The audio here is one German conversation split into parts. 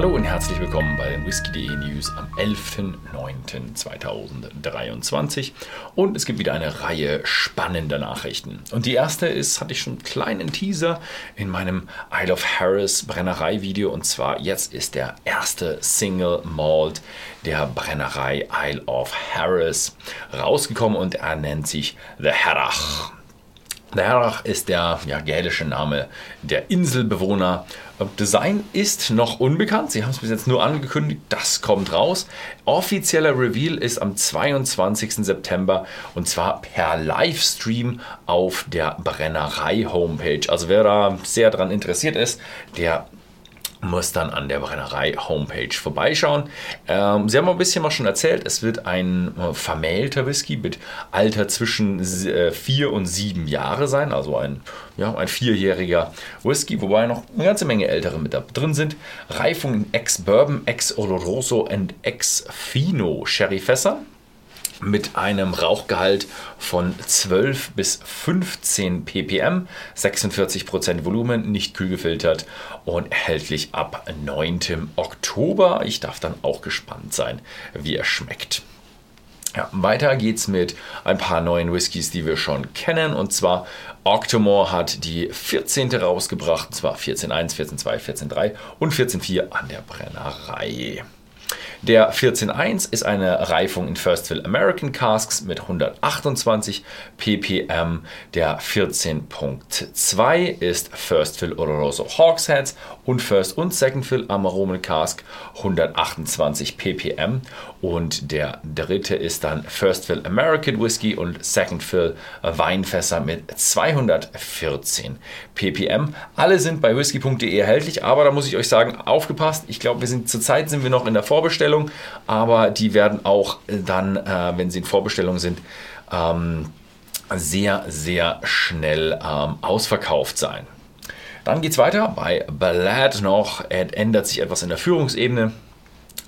Hallo und herzlich willkommen bei den Whisky.de News am 11.09.2023 und es gibt wieder eine Reihe spannender Nachrichten. Und die erste ist, hatte ich schon einen kleinen Teaser in meinem Isle of Harris Brennerei Video und zwar jetzt ist der erste Single Malt der Brennerei Isle of Harris rausgekommen und er nennt sich The Herrach. Lerach ist der ja, gälische Name der Inselbewohner. Design ist noch unbekannt. Sie haben es bis jetzt nur angekündigt. Das kommt raus. Offizieller Reveal ist am 22. September und zwar per Livestream auf der Brennerei Homepage. Also wer da sehr daran interessiert ist, der muss dann an der Brennerei Homepage vorbeischauen. Ähm, Sie haben ein bisschen was schon erzählt. Es wird ein äh, vermählter Whisky mit Alter zwischen äh, vier und sieben Jahre sein, also ein, ja, ein vierjähriger Whisky, wobei noch eine ganze Menge ältere mit da drin sind. Reifung in Ex-Bourbon, Ex-Oloroso und Ex-Fino Sherry-Fässer mit einem Rauchgehalt von 12 bis 15 ppm, 46% Volumen, nicht kühl gefiltert und erhältlich ab 9. Oktober. Ich darf dann auch gespannt sein, wie er schmeckt. Ja, weiter geht's mit ein paar neuen Whiskys, die wir schon kennen. Und zwar Octomore hat die 14. rausgebracht, und zwar 14.1, 14.2, 14.3 und 14.4 an der Brennerei. Der 14.1 ist eine Reifung in First Fill American Casks mit 128 ppm. Der 14.2 ist First Fill Oloroso Hawksheads und First und Second Fill Aromen Cask 128 ppm. Und der dritte ist dann First Fill American Whiskey und Second Fill Weinfässer mit 214 ppm. Alle sind bei whisky.de erhältlich, aber da muss ich euch sagen, aufgepasst. Ich glaube, wir sind zurzeit sind wir noch in der Vorbestellung, aber die werden auch dann, äh, wenn sie in Vorbestellung sind, ähm, sehr, sehr schnell ähm, ausverkauft sein. Dann geht es weiter bei Ballad noch. Ändert sich etwas in der Führungsebene.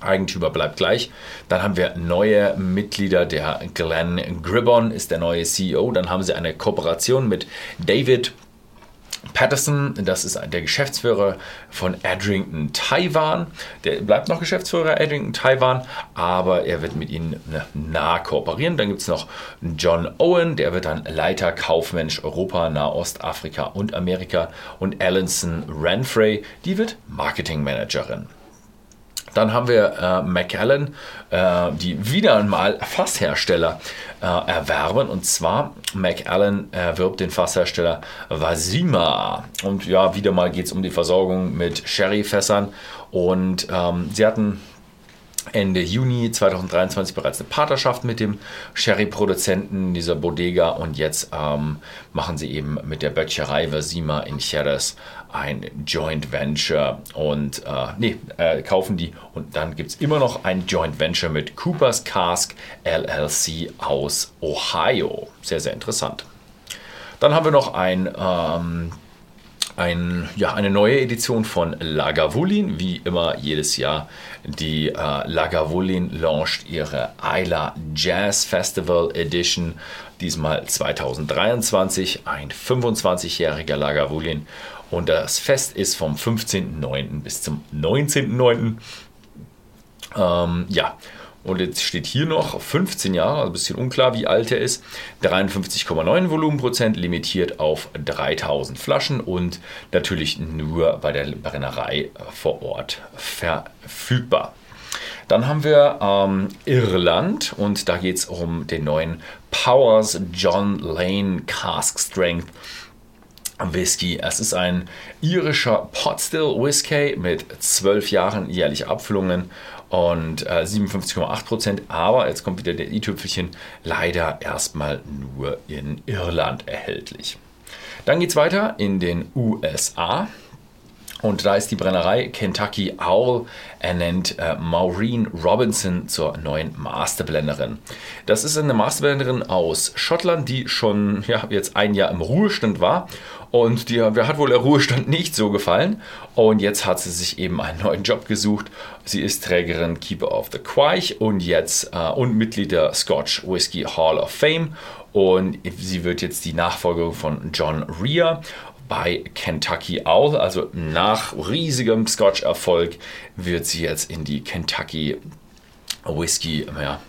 Eigentümer bleibt gleich. Dann haben wir neue Mitglieder. Der Glenn Gribbon ist der neue CEO. Dann haben sie eine Kooperation mit David Patterson, das ist der Geschäftsführer von Adrington Taiwan. Der bleibt noch Geschäftsführer Adrington Taiwan, aber er wird mit ihnen ne, nah kooperieren. Dann gibt es noch John Owen, der wird dann Leiter Kaufmensch Europa, Nahost, Afrika und Amerika. Und Alison Renfrey, die wird Marketingmanagerin. Dann haben wir äh, Macallan, äh, die wieder einmal Fasshersteller äh, erwerben. Und zwar Macallan erwirbt den Fasshersteller Vasima. Und ja, wieder mal geht es um die Versorgung mit Sherryfässern. Und ähm, sie hatten Ende Juni 2023 bereits eine Partnerschaft mit dem Sherry-Produzenten dieser Bodega und jetzt ähm, machen sie eben mit der Böttcherei Versima in Jerez ein Joint Venture und äh, nee, äh, kaufen die und dann gibt es immer noch ein Joint Venture mit Cooper's Cask LLC aus Ohio. Sehr, sehr interessant. Dann haben wir noch ein ähm, ein, ja, eine neue Edition von Lagavulin. Wie immer jedes Jahr die äh, Lagavulin launcht ihre Isla Jazz Festival Edition. Diesmal 2023, ein 25-jähriger Lagavulin. Und das Fest ist vom 15.09. bis zum 19.09. Ähm, ja, und jetzt steht hier noch 15 Jahre, also ein bisschen unklar, wie alt er ist. 53,9 Volumenprozent, limitiert auf 3000 Flaschen und natürlich nur bei der Brennerei vor Ort verfügbar. Dann haben wir ähm, Irland und da geht es um den neuen Powers John Lane Cask Strength Whisky. Es ist ein irischer Potstill Whisky mit 12 Jahren jährlich Abfüllungen und äh, 57,8 Prozent. Aber jetzt kommt wieder der i-Tüpfelchen, leider erstmal nur in Irland erhältlich. Dann geht es weiter in den USA. Und da ist die Brennerei Kentucky Owl ernennt äh, Maureen Robinson zur neuen Masterblenderin. Das ist eine Masterblenderin aus Schottland, die schon ja, jetzt ein Jahr im Ruhestand war. Und die, hat wohl der Ruhestand nicht so gefallen. Und jetzt hat sie sich eben einen neuen Job gesucht. Sie ist Trägerin Keeper of the Quaich und jetzt äh, und Mitglied der Scotch Whisky Hall of Fame. Und sie wird jetzt die Nachfolgerin von John Rea bei Kentucky Owl. Also nach riesigem Scotch-Erfolg wird sie jetzt in die Kentucky Whisky ja,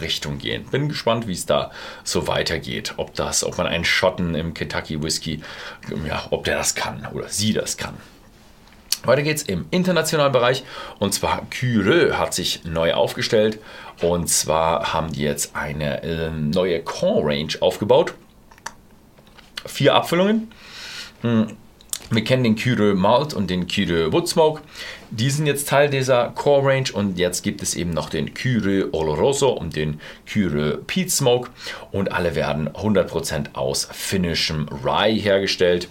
Richtung gehen. Bin gespannt, wie es da so weitergeht. Ob das, ob man einen Schotten im Kentucky Whisky, ja, ob der das kann oder sie das kann. Weiter geht's im internationalen Bereich und zwar Cure hat sich neu aufgestellt und zwar haben die jetzt eine äh, neue Core Range aufgebaut. Vier Abfüllungen. Hm. Wir kennen den Cure Malt und den Cure Woodsmoke. Die sind jetzt Teil dieser Core Range und jetzt gibt es eben noch den Cure Oloroso und den Cure Peat Smoke und alle werden 100% aus finnischem Rye hergestellt.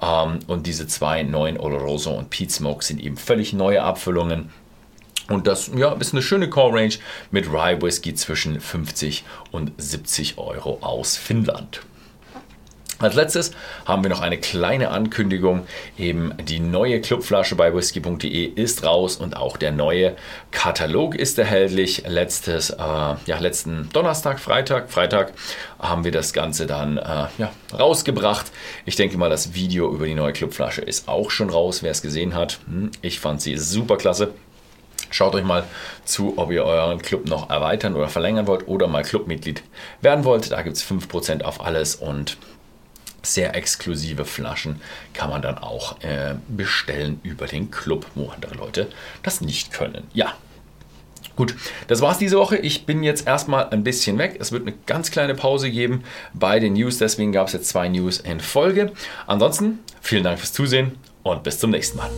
Ähm, und diese zwei neuen Oloroso und Peat Smoke sind eben völlig neue Abfüllungen. Und das ja, ist eine schöne Core Range mit Rye Whisky zwischen 50 und 70 Euro aus Finnland. Als letztes haben wir noch eine kleine Ankündigung. Eben die neue Clubflasche bei whisky.de ist raus und auch der neue Katalog ist erhältlich. Letztes, äh, ja, letzten Donnerstag, Freitag, Freitag haben wir das Ganze dann äh, ja, rausgebracht. Ich denke mal, das Video über die neue Clubflasche ist auch schon raus, wer es gesehen hat. Hm, ich fand sie super klasse. Schaut euch mal zu, ob ihr euren Club noch erweitern oder verlängern wollt oder mal Clubmitglied werden wollt. Da gibt es 5% auf alles und sehr exklusive Flaschen kann man dann auch äh, bestellen über den Club, wo andere Leute das nicht können. Ja, Gut, das war's diese Woche. Ich bin jetzt erstmal ein bisschen weg. Es wird eine ganz kleine Pause geben bei den News. Deswegen gab es jetzt zwei News in Folge. Ansonsten vielen Dank fürs Zusehen und bis zum nächsten Mal.